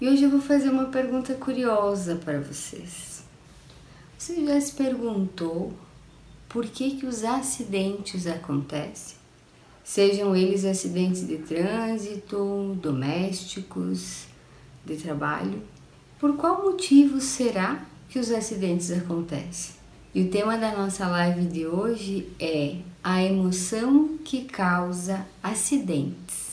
E hoje eu vou fazer uma pergunta curiosa para vocês. Você já se perguntou por que, que os acidentes acontecem? Sejam eles acidentes de trânsito, domésticos, de trabalho. Por qual motivo será que os acidentes acontecem? E o tema da nossa live de hoje é a emoção que causa acidentes.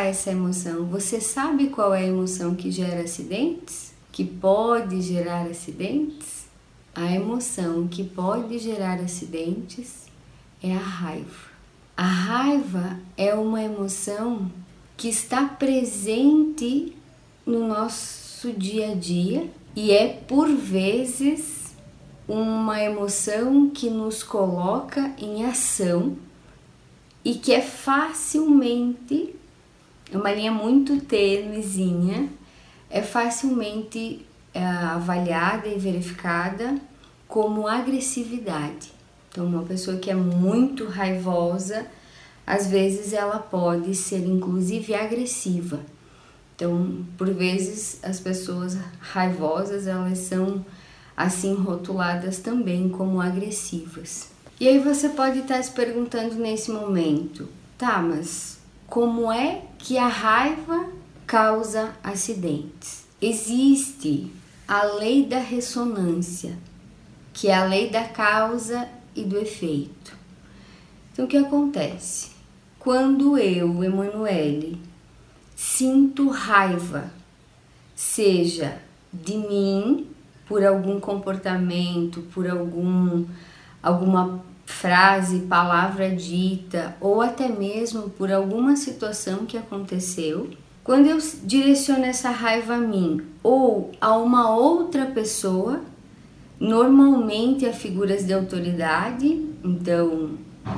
Será essa emoção? Você sabe qual é a emoção que gera acidentes? Que pode gerar acidentes? A emoção que pode gerar acidentes é a raiva. A raiva é uma emoção que está presente no nosso dia a dia e é por vezes uma emoção que nos coloca em ação e que é facilmente, uma linha muito tênuezinha, é facilmente é, avaliada e verificada como agressividade. Então, uma pessoa que é muito raivosa, às vezes ela pode ser inclusive agressiva. Então, por vezes as pessoas raivosas, elas são assim rotuladas também como agressivas. E aí você pode estar se perguntando nesse momento, tá, mas como é que a raiva causa acidentes? Existe a lei da ressonância, que é a lei da causa e do efeito. Então, o que acontece? Quando eu, Emanuele, sinto raiva, seja de mim, por algum comportamento, por algum alguma frase, palavra dita ou até mesmo por alguma situação que aconteceu, quando eu direciono essa raiva a mim ou a uma outra pessoa, normalmente a figuras de autoridade, então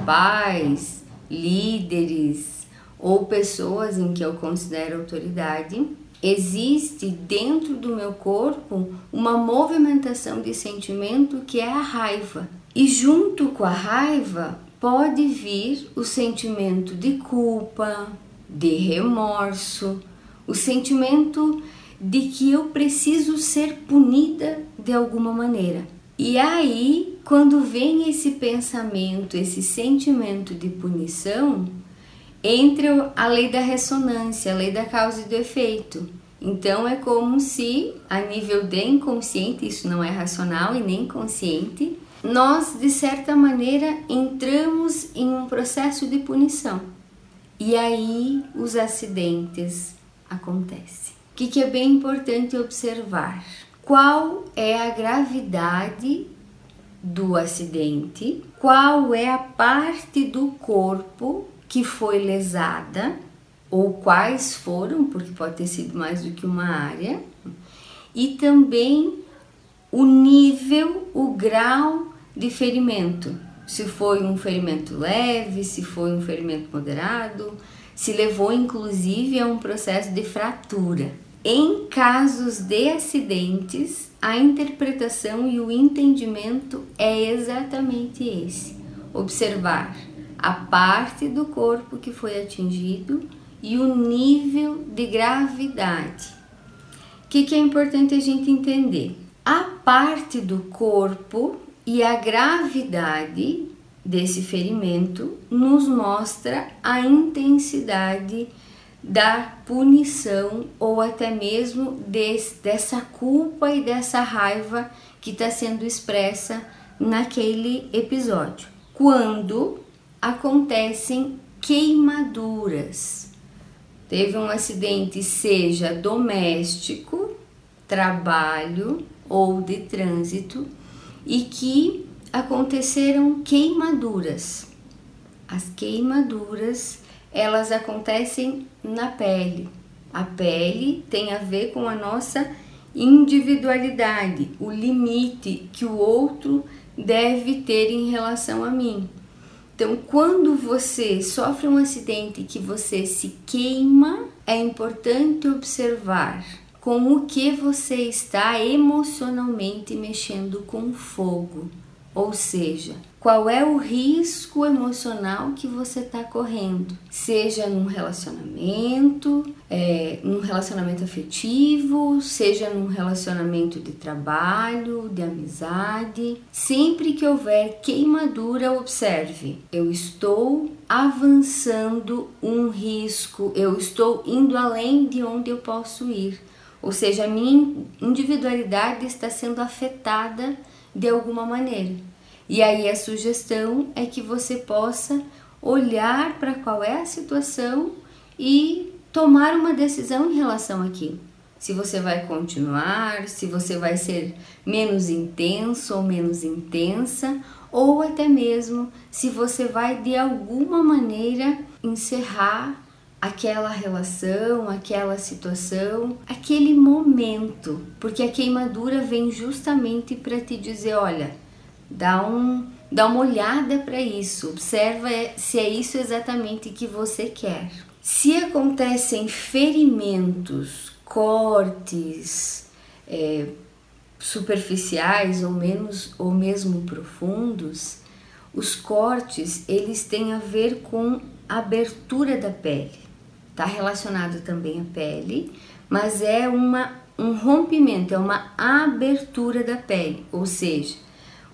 pais, líderes ou pessoas em que eu considero autoridade, existe dentro do meu corpo uma movimentação de sentimento que é a raiva. E junto com a raiva pode vir o sentimento de culpa, de remorso, o sentimento de que eu preciso ser punida de alguma maneira. E aí, quando vem esse pensamento, esse sentimento de punição, entra a lei da ressonância, a lei da causa e do efeito. Então é como se, a nível de inconsciente, isso não é racional e nem consciente, nós, de certa maneira, entramos em um processo de punição. E aí os acidentes acontecem. O que, que é bem importante observar? Qual é a gravidade do acidente? Qual é a parte do corpo que foi lesada? Ou quais foram, porque pode ter sido mais do que uma área? E também o nível, o grau de ferimento. Se foi um ferimento leve, se foi um ferimento moderado, se levou inclusive a um processo de fratura. Em casos de acidentes, a interpretação e o entendimento é exatamente esse: observar a parte do corpo que foi atingido e o nível de gravidade. O que, que é importante a gente entender? A parte do corpo e a gravidade desse ferimento nos mostra a intensidade da punição ou até mesmo desse, dessa culpa e dessa raiva que está sendo expressa naquele episódio. Quando acontecem queimaduras, teve um acidente, seja doméstico, trabalho ou de trânsito e que aconteceram queimaduras. As queimaduras, elas acontecem na pele. A pele tem a ver com a nossa individualidade, o limite que o outro deve ter em relação a mim. Então, quando você sofre um acidente que você se queima, é importante observar com o que você está emocionalmente mexendo com fogo. Ou seja, qual é o risco emocional que você está correndo, seja num relacionamento, é, num relacionamento afetivo, seja num relacionamento de trabalho, de amizade. Sempre que houver queimadura, observe: eu estou avançando um risco, eu estou indo além de onde eu posso ir. Ou seja, a minha individualidade está sendo afetada de alguma maneira. E aí a sugestão é que você possa olhar para qual é a situação e tomar uma decisão em relação àquilo. Se você vai continuar, se você vai ser menos intenso ou menos intensa, ou até mesmo se você vai de alguma maneira encerrar aquela relação, aquela situação, aquele momento, porque a queimadura vem justamente para te dizer, olha, Dá, um, dá uma olhada para isso, observa se é isso exatamente que você quer. Se acontecem ferimentos, cortes é, superficiais ou menos ou mesmo profundos, os cortes eles têm a ver com a abertura da pele. Está relacionado também à pele, mas é uma, um rompimento, é uma abertura da pele, ou seja,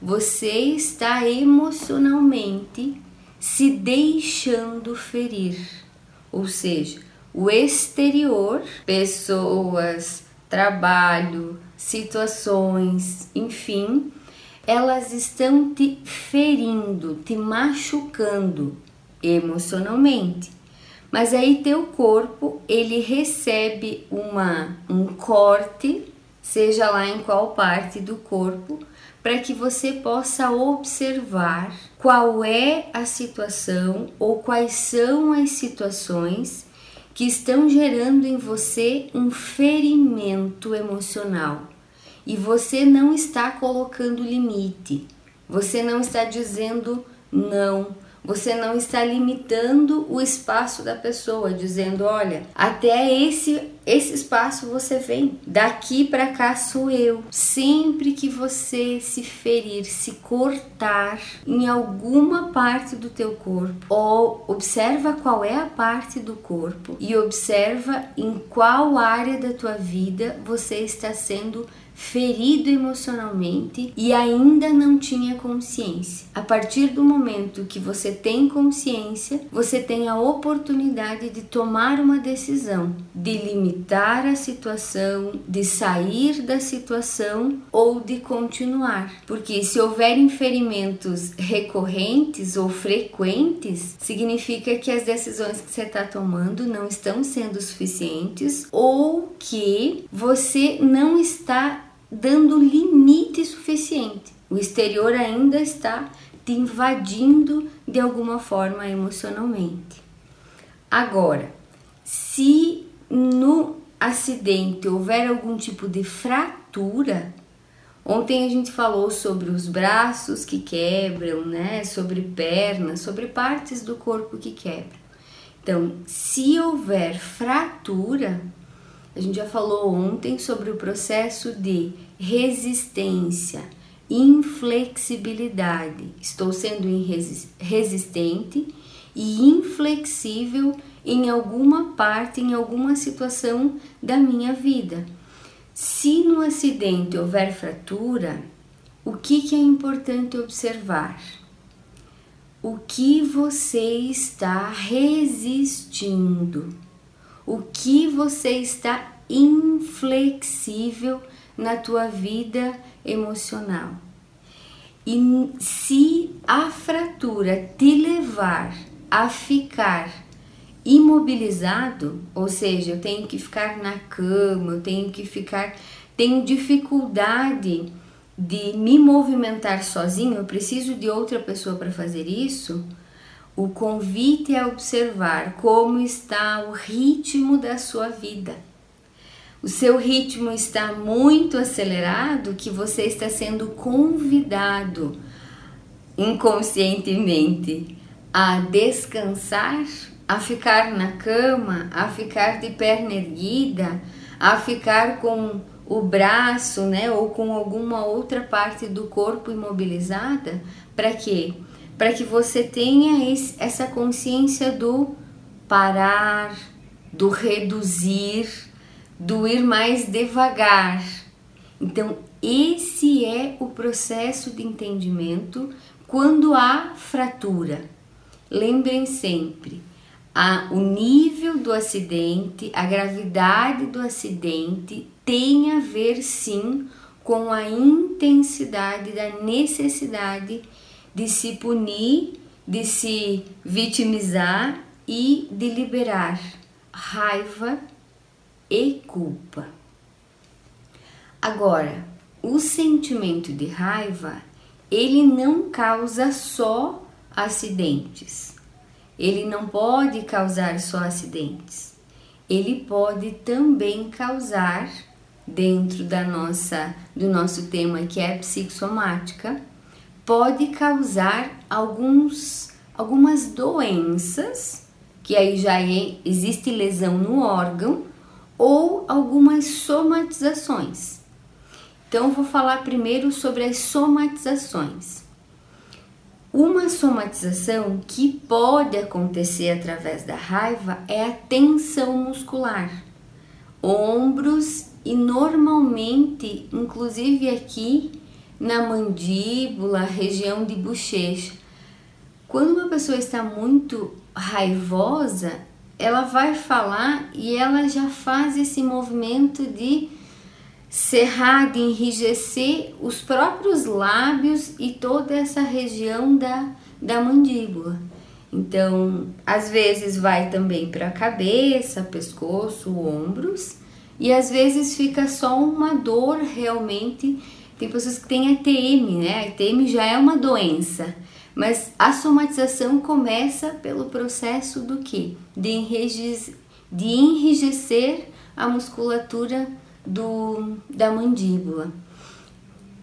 você está emocionalmente se deixando ferir. Ou seja, o exterior, pessoas, trabalho, situações, enfim, elas estão te ferindo, te machucando emocionalmente. Mas aí teu corpo, ele recebe uma um corte, seja lá em qual parte do corpo, para que você possa observar qual é a situação ou quais são as situações que estão gerando em você um ferimento emocional. E você não está colocando limite, você não está dizendo não, você não está limitando o espaço da pessoa, dizendo, olha, até esse esse espaço você vem. Daqui para cá sou eu. Sempre que você se ferir, se cortar em alguma parte do teu corpo, ou observa qual é a parte do corpo e observa em qual área da tua vida você está sendo ferido emocionalmente e ainda não tinha consciência. A partir do momento que você tem consciência, você tem a oportunidade de tomar uma decisão, de limitar a situação, de sair da situação ou de continuar. Porque se houver ferimentos recorrentes ou frequentes, significa que as decisões que você está tomando não estão sendo suficientes ou que você não está dando limite suficiente. O exterior ainda está te invadindo de alguma forma emocionalmente. Agora, se no acidente houver algum tipo de fratura, ontem a gente falou sobre os braços que quebram, né? Sobre pernas, sobre partes do corpo que quebram. Então, se houver fratura, a gente já falou ontem sobre o processo de resistência, inflexibilidade. Estou sendo resistente e inflexível em alguma parte, em alguma situação da minha vida. Se no acidente houver fratura, o que, que é importante observar? O que você está resistindo? O que você está inflexível na tua vida emocional. E se a fratura te levar a ficar imobilizado, ou seja, eu tenho que ficar na cama, eu tenho que ficar, tenho dificuldade de me movimentar sozinho, eu preciso de outra pessoa para fazer isso, o convite é observar como está o ritmo da sua vida. O seu ritmo está muito acelerado que você está sendo convidado inconscientemente a descansar, a ficar na cama, a ficar de perna erguida, a ficar com o braço, né, ou com alguma outra parte do corpo imobilizada, para quê? Para que você tenha esse, essa consciência do parar, do reduzir, do ir mais devagar. Então, esse é o processo de entendimento quando há fratura. Lembrem sempre, o nível do acidente, a gravidade do acidente tem a ver sim com a intensidade da necessidade de se punir, de se vitimizar e de liberar raiva e culpa. Agora, o sentimento de raiva, ele não causa só acidentes. Ele não pode causar só acidentes. Ele pode também causar dentro da nossa do nosso tema que é psicossomática, pode causar alguns algumas doenças que aí já é, existe lesão no órgão ou algumas somatizações. Então, vou falar primeiro sobre as somatizações. Uma somatização que pode acontecer através da raiva é a tensão muscular, ombros e normalmente, inclusive aqui na mandíbula, região de bochecha. Quando uma pessoa está muito raivosa, ela vai falar e ela já faz esse movimento de cerrar, de enrijecer os próprios lábios e toda essa região da, da mandíbula. Então, às vezes vai também para a cabeça, pescoço, ombros, e às vezes fica só uma dor realmente. Tem pessoas que têm ATM, né? A ATM já é uma doença, mas a somatização começa pelo processo do que? De, enrijecer, de enrijecer a musculatura do, da mandíbula.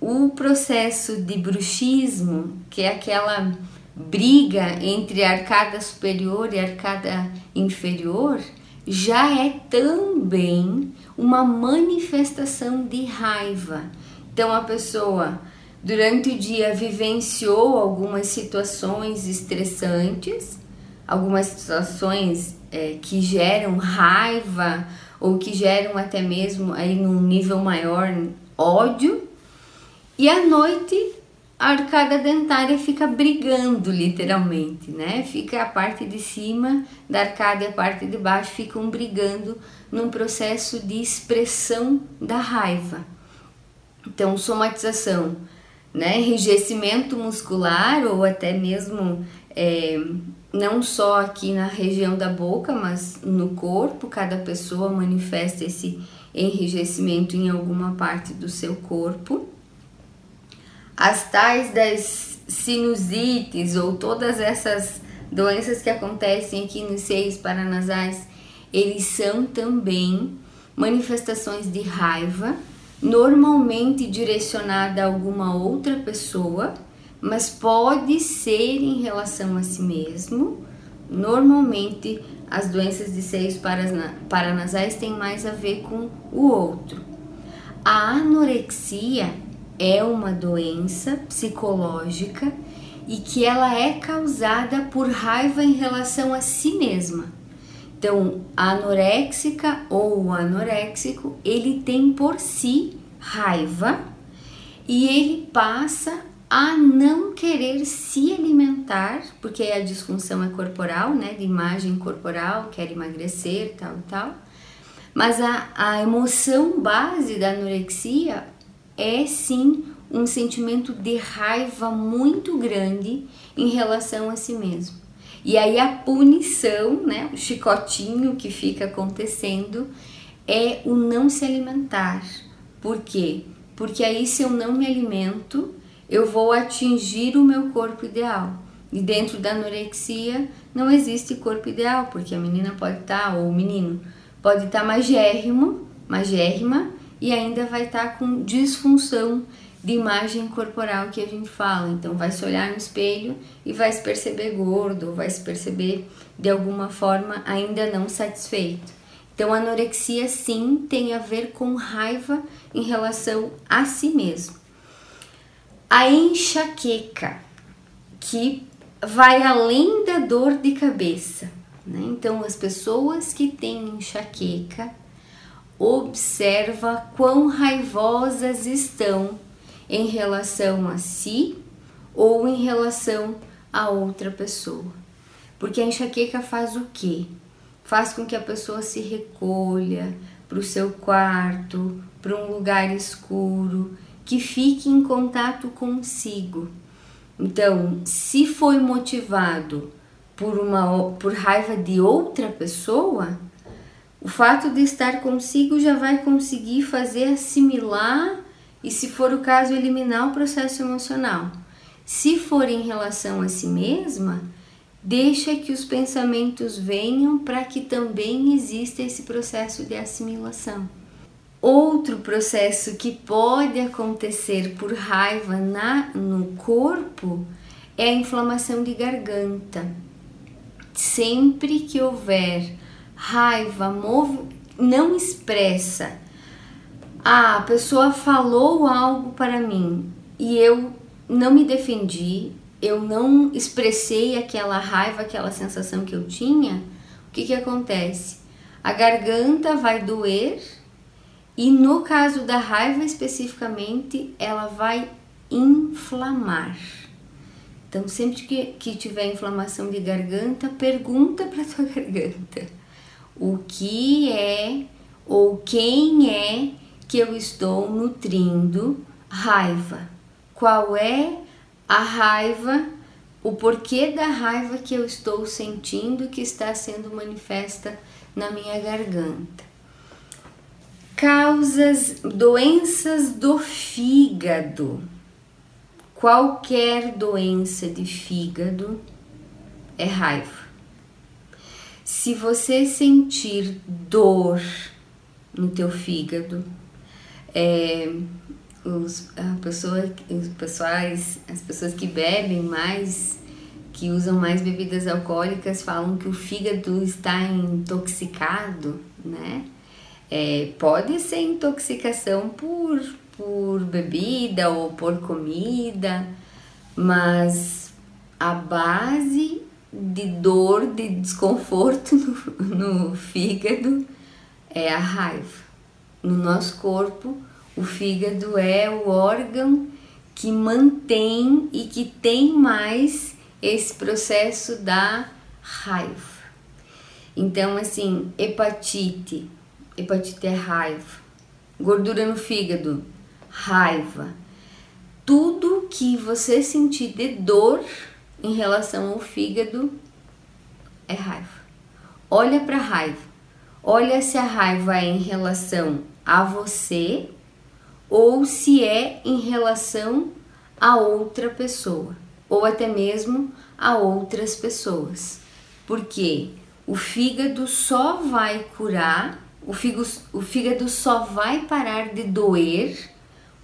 O processo de bruxismo, que é aquela briga entre arcada superior e arcada inferior, já é também uma manifestação de raiva. Então a pessoa durante o dia vivenciou algumas situações estressantes, algumas situações é, que geram raiva ou que geram até mesmo aí num nível maior ódio. E à noite a arcada dentária fica brigando literalmente, né? Fica a parte de cima da arcada e a parte de baixo ficam brigando num processo de expressão da raiva. Então, somatização, né? Enrijecimento muscular ou até mesmo é, não só aqui na região da boca, mas no corpo, cada pessoa manifesta esse enrijecimento em alguma parte do seu corpo. As tais das sinusites ou todas essas doenças que acontecem aqui nos seios paranasais, eles são também manifestações de raiva, normalmente direcionada a alguma outra pessoa mas pode ser em relação a si mesmo. Normalmente, as doenças de seios paranasais têm mais a ver com o outro. A anorexia é uma doença psicológica e que ela é causada por raiva em relação a si mesma. Então, a anoréxica ou o anoréxico, ele tem por si raiva e ele passa a não querer se alimentar, porque a disfunção é corporal, né, de imagem corporal, quer emagrecer, tal e tal. Mas a, a emoção base da anorexia é sim um sentimento de raiva muito grande em relação a si mesmo. E aí a punição, né, o chicotinho que fica acontecendo é o não se alimentar. Por quê? Porque aí se eu não me alimento, eu vou atingir o meu corpo ideal. E dentro da anorexia não existe corpo ideal, porque a menina pode estar, tá, ou o menino, pode estar tá magérrimo, magérrima, e ainda vai estar tá com disfunção de imagem corporal que a gente fala. Então vai se olhar no espelho e vai se perceber gordo, vai se perceber de alguma forma ainda não satisfeito. Então, anorexia sim tem a ver com raiva em relação a si mesmo. A enxaqueca, que vai além da dor de cabeça. Né? Então, as pessoas que têm enxaqueca, observa quão raivosas estão em relação a si ou em relação a outra pessoa. Porque a enxaqueca faz o quê? Faz com que a pessoa se recolha para o seu quarto, para um lugar escuro, que fique em contato consigo. Então, se foi motivado por uma por raiva de outra pessoa, o fato de estar consigo já vai conseguir fazer assimilar e, se for o caso, eliminar o processo emocional. Se for em relação a si mesma, deixa que os pensamentos venham para que também exista esse processo de assimilação. Outro processo que pode acontecer por raiva na, no corpo é a inflamação de garganta. Sempre que houver raiva, não expressa. Ah, a pessoa falou algo para mim e eu não me defendi, eu não expressei aquela raiva, aquela sensação que eu tinha. O que, que acontece? A garganta vai doer e no caso da raiva especificamente, ela vai inflamar. Então, sempre que, que tiver inflamação de garganta, pergunta para tua garganta o que é ou quem é que eu estou nutrindo raiva. Qual é a raiva, o porquê da raiva que eu estou sentindo que está sendo manifesta na minha garganta. Causas, doenças do fígado. Qualquer doença de fígado é raiva. Se você sentir dor no teu fígado, é, os, a pessoa, os pessoais, as pessoas que bebem mais, que usam mais bebidas alcoólicas, falam que o fígado está intoxicado, né? É, pode ser intoxicação por, por bebida ou por comida, mas a base de dor, de desconforto no, no fígado é a raiva. No nosso corpo, o fígado é o órgão que mantém e que tem mais esse processo da raiva. Então, assim, hepatite, hepatite é raiva, gordura no fígado, raiva. Tudo que você sentir de dor em relação ao fígado é raiva. Olha para a raiva. Olha se a raiva é em relação a você ou se é em relação a outra pessoa ou até mesmo a outras pessoas. Porque o fígado só vai curar, o fígado, o fígado só vai parar de doer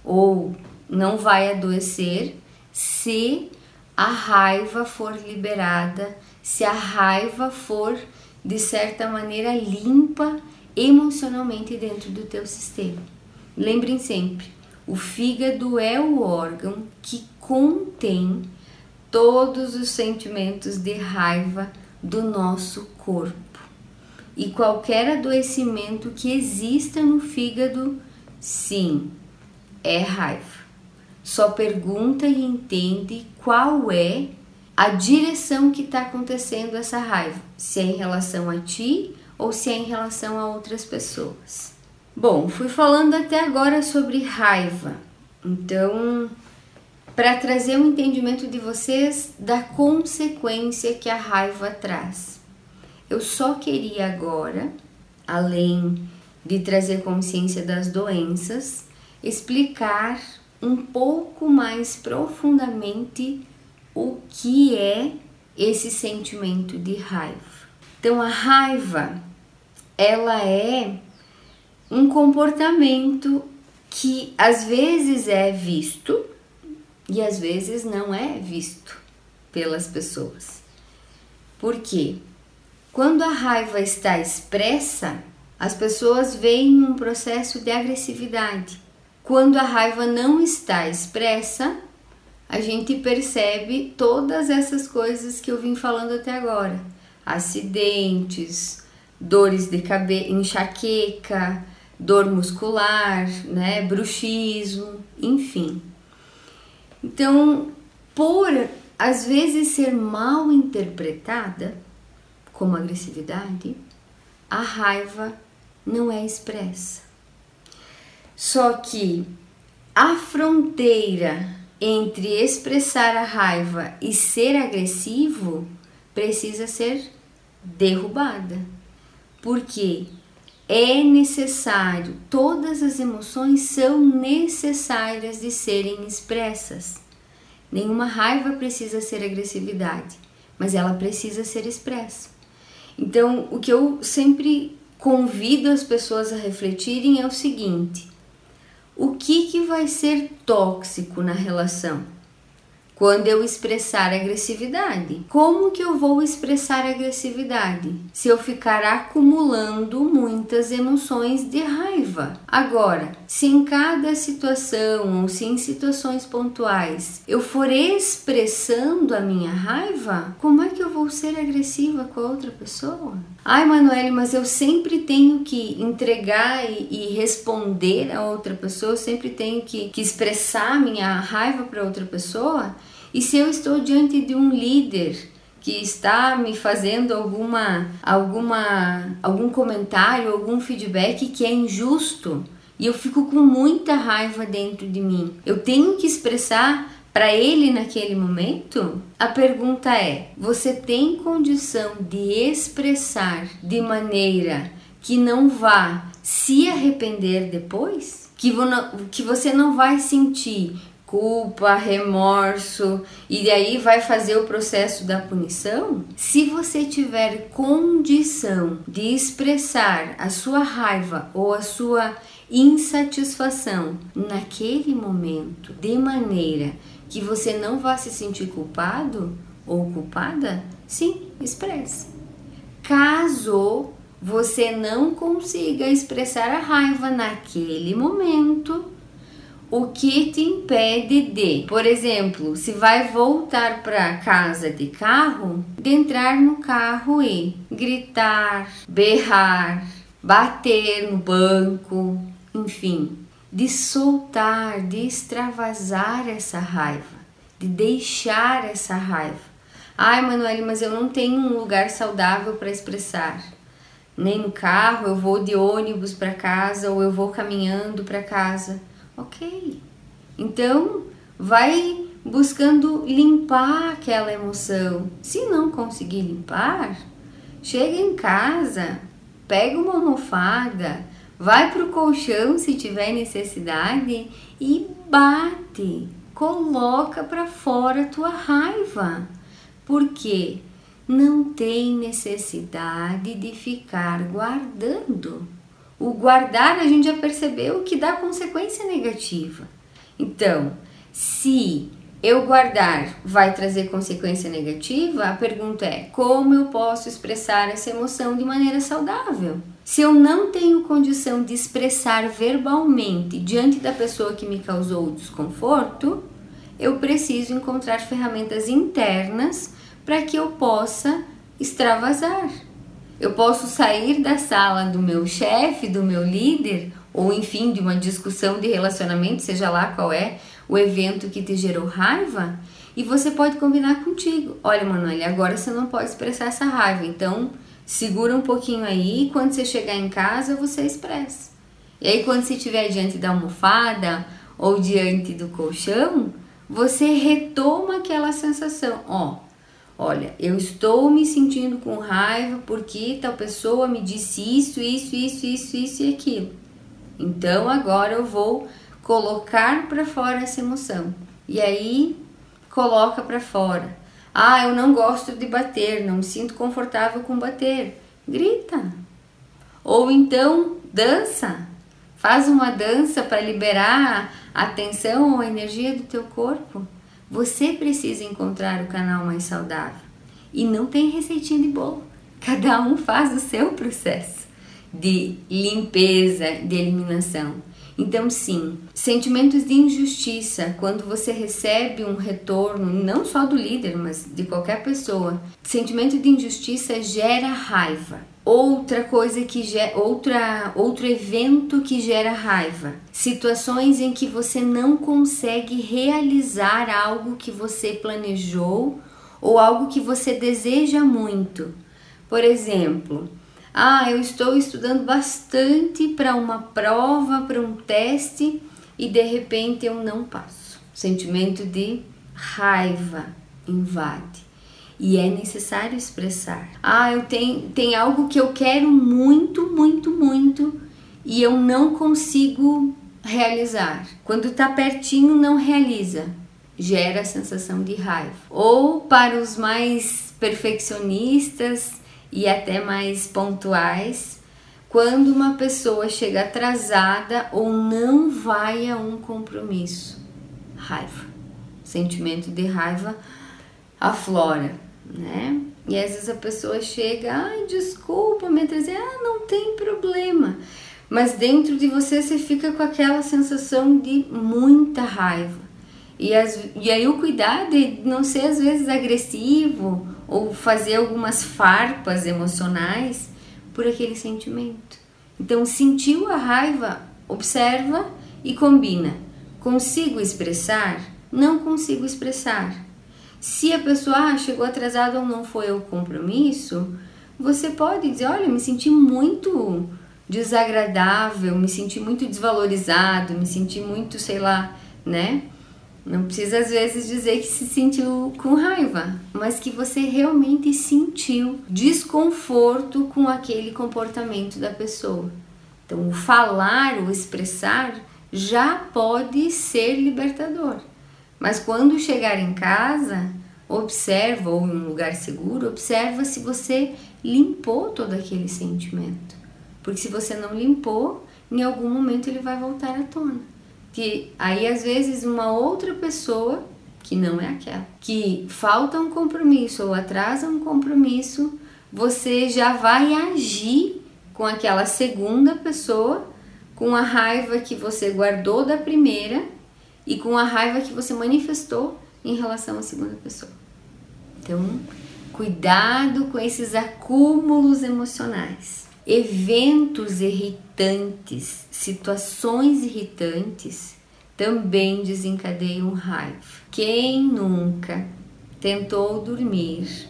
ou não vai adoecer se a raiva for liberada, se a raiva for de certa maneira limpa emocionalmente dentro do teu sistema. Lembrem sempre, o fígado é o órgão que contém todos os sentimentos de raiva do nosso corpo. E qualquer adoecimento que exista no fígado, sim, é raiva só pergunta e entende qual é a direção que está acontecendo essa raiva, se é em relação a ti ou se é em relação a outras pessoas. Bom, fui falando até agora sobre raiva, então, para trazer um entendimento de vocês da consequência que a raiva traz. Eu só queria agora, além de trazer consciência das doenças, explicar um pouco mais profundamente o que é esse sentimento de raiva. Então a raiva ela é um comportamento que às vezes é visto e às vezes não é visto pelas pessoas. Por quê? Quando a raiva está expressa, as pessoas veem um processo de agressividade. Quando a raiva não está expressa, a gente percebe todas essas coisas que eu vim falando até agora: acidentes, dores de cabeça, enxaqueca, dor muscular, né, bruxismo, enfim. Então, por às vezes ser mal interpretada como agressividade, a raiva não é expressa. Só que a fronteira entre expressar a raiva e ser agressivo precisa ser derrubada. Porque é necessário, todas as emoções são necessárias de serem expressas. Nenhuma raiva precisa ser agressividade, mas ela precisa ser expressa. Então, o que eu sempre convido as pessoas a refletirem é o seguinte: o que, que vai ser tóxico na relação? Quando eu expressar agressividade. Como que eu vou expressar agressividade? Se eu ficar acumulando muitas emoções de raiva. Agora, se em cada situação ou se em situações pontuais eu for expressando a minha raiva, como é que eu vou ser agressiva com a outra pessoa? Ai, Manuele, mas eu sempre tenho que entregar e, e responder a outra pessoa, eu sempre tenho que, que expressar minha raiva para outra pessoa. E se eu estou diante de um líder que está me fazendo alguma alguma algum comentário, algum feedback que é injusto, e eu fico com muita raiva dentro de mim. Eu tenho que expressar para ele naquele momento? A pergunta é: você tem condição de expressar de maneira que não vá se arrepender depois? Que, que você não vai sentir culpa, remorso e daí vai fazer o processo da punição? Se você tiver condição de expressar a sua raiva ou a sua insatisfação naquele momento de maneira que você não vá se sentir culpado ou culpada, sim, expresse. Caso você não consiga expressar a raiva naquele momento, o que te impede de, por exemplo, se vai voltar para casa de carro, de entrar no carro e gritar, berrar, bater no banco, enfim, de soltar, de extravasar essa raiva, de deixar essa raiva. Ai, Manuele, mas eu não tenho um lugar saudável para expressar. Nem no carro, eu vou de ônibus para casa ou eu vou caminhando para casa. Ok. Então, vai buscando limpar aquela emoção. Se não conseguir limpar, chega em casa, pega uma almofada, vai pro colchão se tiver necessidade e bate. Coloca para fora a tua raiva. Porque não tem necessidade de ficar guardando. O guardar a gente já percebeu que dá consequência negativa. Então, se eu guardar vai trazer consequência negativa, a pergunta é: como eu posso expressar essa emoção de maneira saudável? Se eu não tenho condição de expressar verbalmente diante da pessoa que me causou o desconforto, eu preciso encontrar ferramentas internas para que eu possa extravasar. Eu posso sair da sala do meu chefe, do meu líder, ou enfim, de uma discussão de relacionamento, seja lá qual é o evento que te gerou raiva, e você pode combinar contigo. Olha, Manuel, agora você não pode expressar essa raiva, então segura um pouquinho aí, e quando você chegar em casa, você expressa. E aí, quando você estiver diante da almofada ou diante do colchão, você retoma aquela sensação. Ó, Olha, eu estou me sentindo com raiva porque tal pessoa me disse isso, isso, isso, isso, isso e aquilo. Então agora eu vou colocar para fora essa emoção. E aí coloca para fora. Ah, eu não gosto de bater, não me sinto confortável com bater. Grita. Ou então dança. Faz uma dança para liberar a tensão ou a energia do teu corpo. Você precisa encontrar o canal mais saudável. E não tem receitinha de bolo. Cada um faz o seu processo. de limpeza, de eliminação. Então, sim, sentimentos de injustiça, quando você recebe um retorno, não só do líder, mas de qualquer pessoa, sentimento de injustiça gera raiva. Outra coisa que gera, outra, outro evento que gera raiva, situações em que você não consegue realizar algo que você planejou ou algo que você deseja muito. Por exemplo, ah, eu estou estudando bastante para uma prova, para um teste e de repente eu não passo. Sentimento de raiva invade. E é necessário expressar. Ah, eu tenho tem algo que eu quero muito, muito, muito e eu não consigo realizar. Quando está pertinho, não realiza. Gera a sensação de raiva. Ou para os mais perfeccionistas, e até mais pontuais quando uma pessoa chega atrasada ou não vai a um compromisso. Raiva. Sentimento de raiva aflora, né? E às vezes a pessoa chega, ai, desculpa, me atrasei, ah, não tem problema. Mas dentro de você você fica com aquela sensação de muita raiva. E, as, e aí o cuidado é não ser às vezes agressivo ou fazer algumas farpas emocionais por aquele sentimento. Então, sentiu a raiva, observa e combina. Consigo expressar? Não consigo expressar. Se a pessoa ah, chegou atrasada ou não foi o compromisso, você pode dizer: Olha, me senti muito desagradável, me senti muito desvalorizado, me senti muito, sei lá, né? Não precisa às vezes dizer que se sentiu com raiva, mas que você realmente sentiu desconforto com aquele comportamento da pessoa. Então, o falar, o expressar já pode ser libertador. Mas quando chegar em casa, observa ou em um lugar seguro, observa se você limpou todo aquele sentimento. Porque se você não limpou, em algum momento ele vai voltar à tona que aí às vezes uma outra pessoa que não é aquela, que falta um compromisso ou atrasa um compromisso, você já vai agir com aquela segunda pessoa, com a raiva que você guardou da primeira e com a raiva que você manifestou em relação à segunda pessoa. Então, cuidado com esses acúmulos emocionais eventos irritantes, situações irritantes também desencadeiam raiva. Quem nunca tentou dormir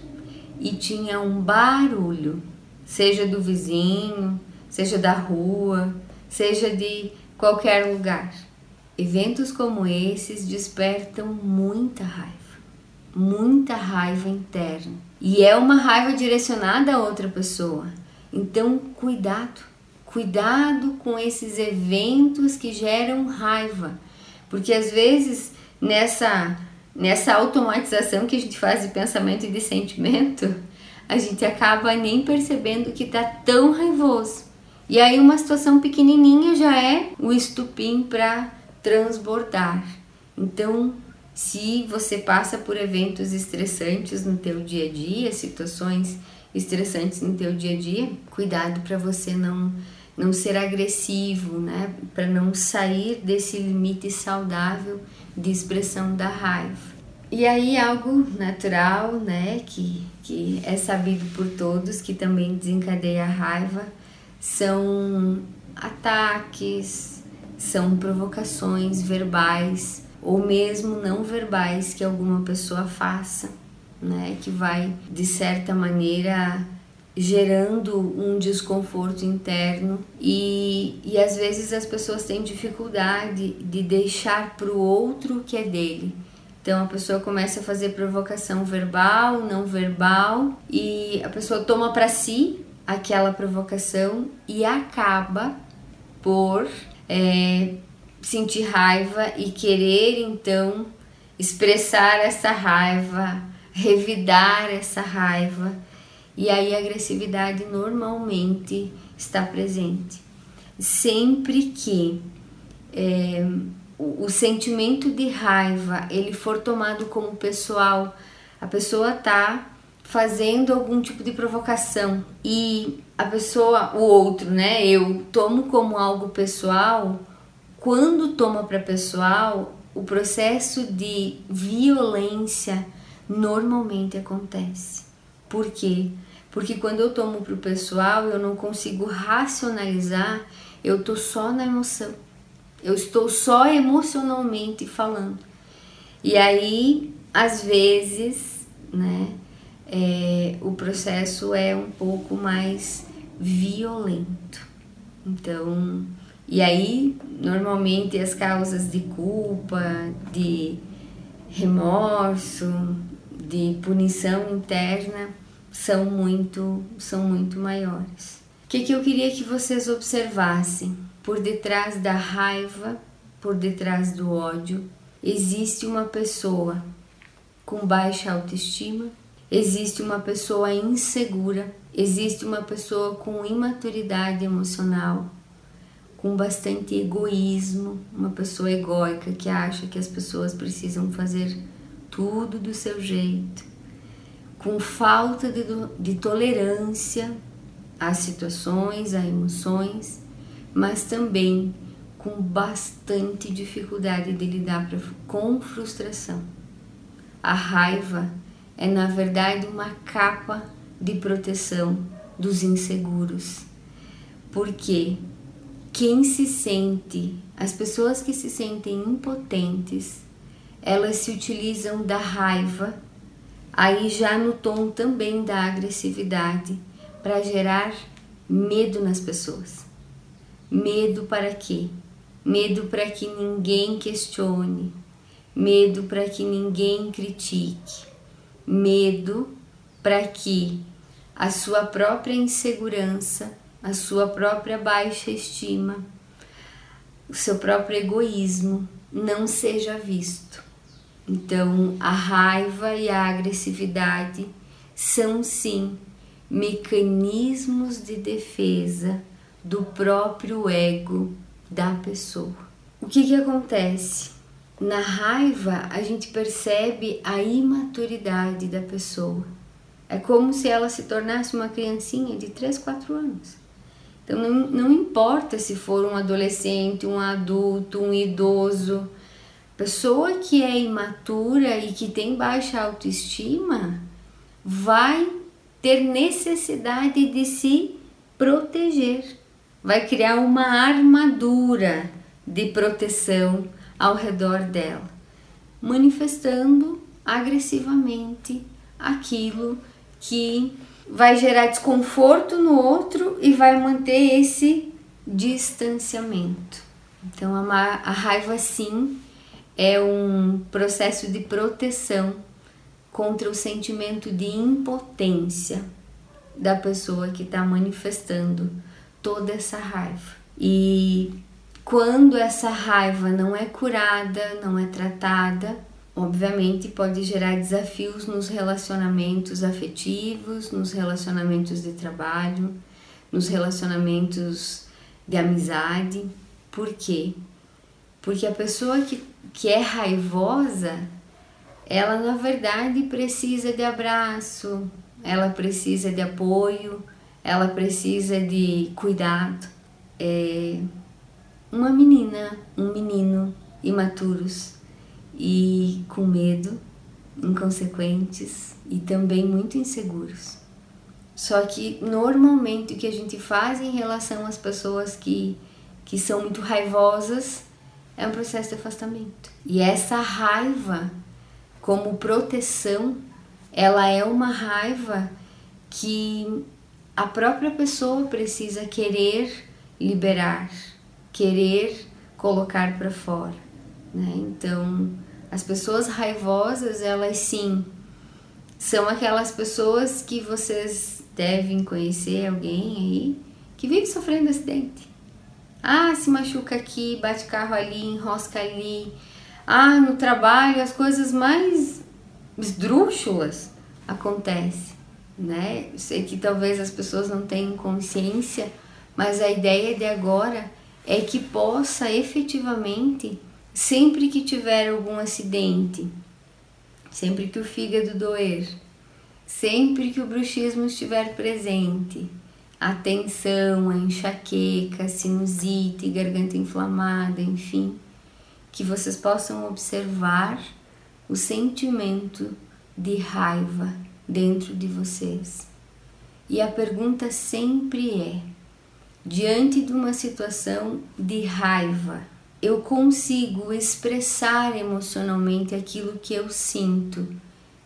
e tinha um barulho, seja do vizinho, seja da rua, seja de qualquer lugar? Eventos como esses despertam muita raiva, muita raiva interna. E é uma raiva direcionada a outra pessoa então, cuidado, cuidado com esses eventos que geram raiva, porque às vezes nessa nessa automatização que a gente faz de pensamento e de sentimento, a gente acaba nem percebendo que tá tão raivoso. E aí uma situação pequenininha já é o estupim para transbordar. Então, se você passa por eventos estressantes no teu dia a dia, situações estressantes no teu dia a dia, cuidado para você não não ser agressivo, né? Para não sair desse limite saudável de expressão da raiva. E aí algo natural, né, que, que é sabido por todos, que também desencadeia a raiva, são ataques, são provocações verbais ou mesmo não verbais que alguma pessoa faça né, que vai de certa maneira gerando um desconforto interno e, e às vezes as pessoas têm dificuldade de deixar para o outro que é dele. Então a pessoa começa a fazer provocação verbal, não verbal e a pessoa toma para si aquela provocação e acaba por é, sentir raiva e querer então expressar essa raiva revidar essa raiva e aí a agressividade normalmente está presente. Sempre que é, o, o, sentimento de raiva ele for tomado como pessoal, a pessoa tá fazendo algum tipo de provocação e a pessoa, o outro, né, eu tomo como algo pessoal, quando toma para pessoal, o processo de violência normalmente acontece. Por quê? Porque quando eu tomo para o pessoal, eu não consigo racionalizar, eu tô só na emoção. Eu estou só emocionalmente falando. E aí, às vezes, né, é, o processo é um pouco mais violento. Então, e aí, normalmente as causas de culpa, de remorso, de punição interna são muito, são muito maiores. O que, que eu queria que vocês observassem? Por detrás da raiva, por detrás do ódio, existe uma pessoa com baixa autoestima, existe uma pessoa insegura, existe uma pessoa com imaturidade emocional, com bastante egoísmo, uma pessoa egóica que acha que as pessoas precisam fazer tudo do seu jeito, com falta de, de tolerância às situações, a emoções, mas também com bastante dificuldade de lidar com frustração. A raiva é, na verdade, uma capa de proteção dos inseguros. Porque quem se sente, as pessoas que se sentem impotentes, elas se utilizam da raiva aí já no tom também da agressividade, para gerar medo nas pessoas. Medo para quê? Medo para que ninguém questione, medo para que ninguém critique, medo para que a sua própria insegurança, a sua própria baixa estima, o seu próprio egoísmo não seja visto. Então, a raiva e a agressividade são sim mecanismos de defesa do próprio ego da pessoa. O que, que acontece? Na raiva, a gente percebe a imaturidade da pessoa. É como se ela se tornasse uma criancinha de 3, 4 anos. Então, não, não importa se for um adolescente, um adulto, um idoso, Pessoa que é imatura e que tem baixa autoestima vai ter necessidade de se proteger, vai criar uma armadura de proteção ao redor dela, manifestando agressivamente aquilo que vai gerar desconforto no outro e vai manter esse distanciamento. Então a, raiva sim é um processo de proteção contra o sentimento de impotência da pessoa que está manifestando toda essa raiva. E quando essa raiva não é curada, não é tratada, obviamente pode gerar desafios nos relacionamentos afetivos, nos relacionamentos de trabalho, nos relacionamentos de amizade. Por quê? Porque a pessoa que que é raivosa, ela na verdade precisa de abraço, ela precisa de apoio, ela precisa de cuidado. É uma menina, um menino imaturos e com medo, inconsequentes e também muito inseguros. Só que normalmente o que a gente faz em relação às pessoas que, que são muito raivosas é um processo de afastamento. E essa raiva, como proteção, ela é uma raiva que a própria pessoa precisa querer liberar, querer colocar para fora. Né? Então, as pessoas raivosas, elas sim são aquelas pessoas que vocês devem conhecer alguém aí que vive sofrendo acidente ah, se machuca aqui, bate carro ali, enrosca ali. Ah, no trabalho as coisas mais esdrúxulas acontecem, né? sei que talvez as pessoas não tenham consciência, mas a ideia de agora é que possa efetivamente, sempre que tiver algum acidente, sempre que o fígado doer, Sempre que o bruxismo estiver presente, a tensão, a enxaqueca, a sinusite, garganta inflamada, enfim, que vocês possam observar o sentimento de raiva dentro de vocês. E a pergunta sempre é: diante de uma situação de raiva, eu consigo expressar emocionalmente aquilo que eu sinto,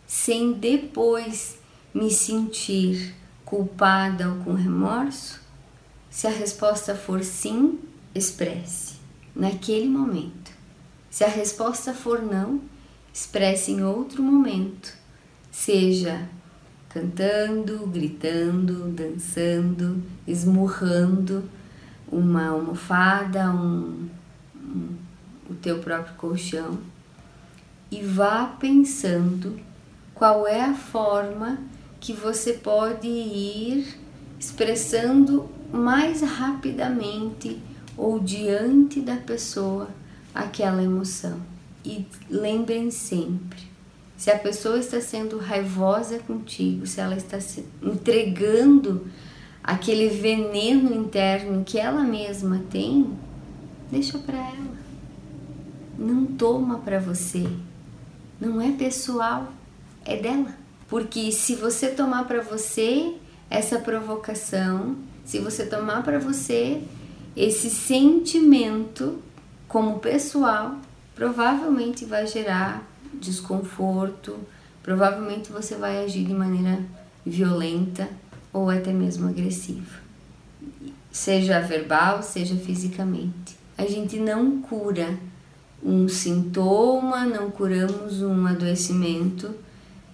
sem depois me sentir culpada ou com remorso? Se a resposta for sim, expresse naquele momento. Se a resposta for não, expresse em outro momento, seja cantando, gritando, dançando, esmurrando uma almofada, um, um, o teu próprio colchão e vá pensando qual é a forma que você pode ir expressando mais rapidamente ou diante da pessoa aquela emoção. E lembrem sempre, se a pessoa está sendo raivosa contigo, se ela está se entregando aquele veneno interno que ela mesma tem, deixa para ela. Não toma para você. Não é pessoal, é dela. Porque se você tomar para você essa provocação, se você tomar para você esse sentimento como pessoal, provavelmente vai gerar desconforto, provavelmente você vai agir de maneira violenta ou até mesmo agressiva, seja verbal, seja fisicamente. A gente não cura um sintoma, não curamos um adoecimento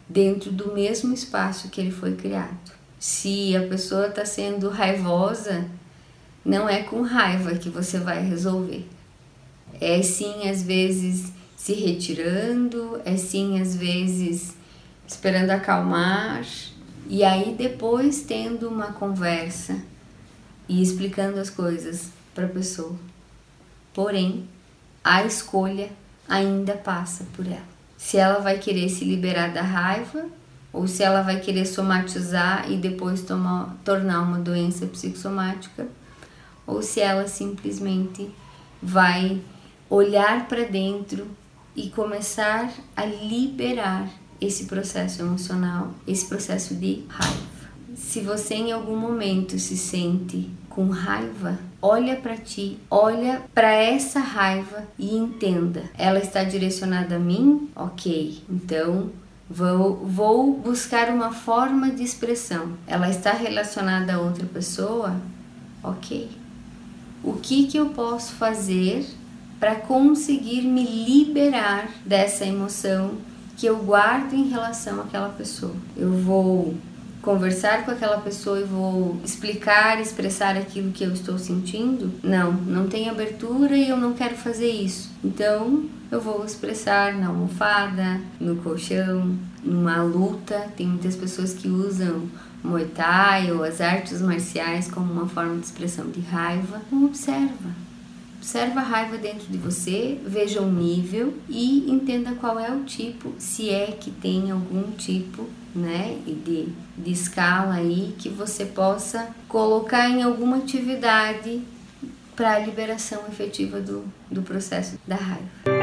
dentro do mesmo espaço que ele foi criado. Se a pessoa está sendo raivosa, não é com raiva que você vai resolver. É sim, às vezes, se retirando, é sim, às vezes, esperando acalmar, e aí depois tendo uma conversa e explicando as coisas para a pessoa. Porém, a escolha ainda passa por ela se ela vai querer se liberar da raiva ou se ela vai querer somatizar e depois tomar, tornar uma doença psicossomática, ou se ela simplesmente vai olhar para dentro e começar a liberar esse processo emocional, esse processo de raiva. Se você em algum momento se sente com raiva, olha para ti, olha para essa raiva e entenda. Ela está direcionada a mim? OK. Então, Vou, vou, buscar uma forma de expressão. Ela está relacionada a outra pessoa? Ok. O que, que eu posso fazer para conseguir me liberar dessa emoção que eu guardo em relação àquela pessoa? Eu vou conversar com aquela pessoa e vou explicar, expressar aquilo que eu estou sentindo? Não, não tem abertura e eu não quero fazer isso. Então, eu vou expressar na almofada, no colchão, numa luta. Tem muitas pessoas que usam Muay Thai ou as artes marciais como uma forma de expressão de raiva. Então, observa. Observa a raiva dentro de você, veja o nível e entenda qual é o tipo, se é que tem algum tipo né, de, de escala aí que você possa colocar em alguma atividade para a liberação efetiva do, do processo da raiva.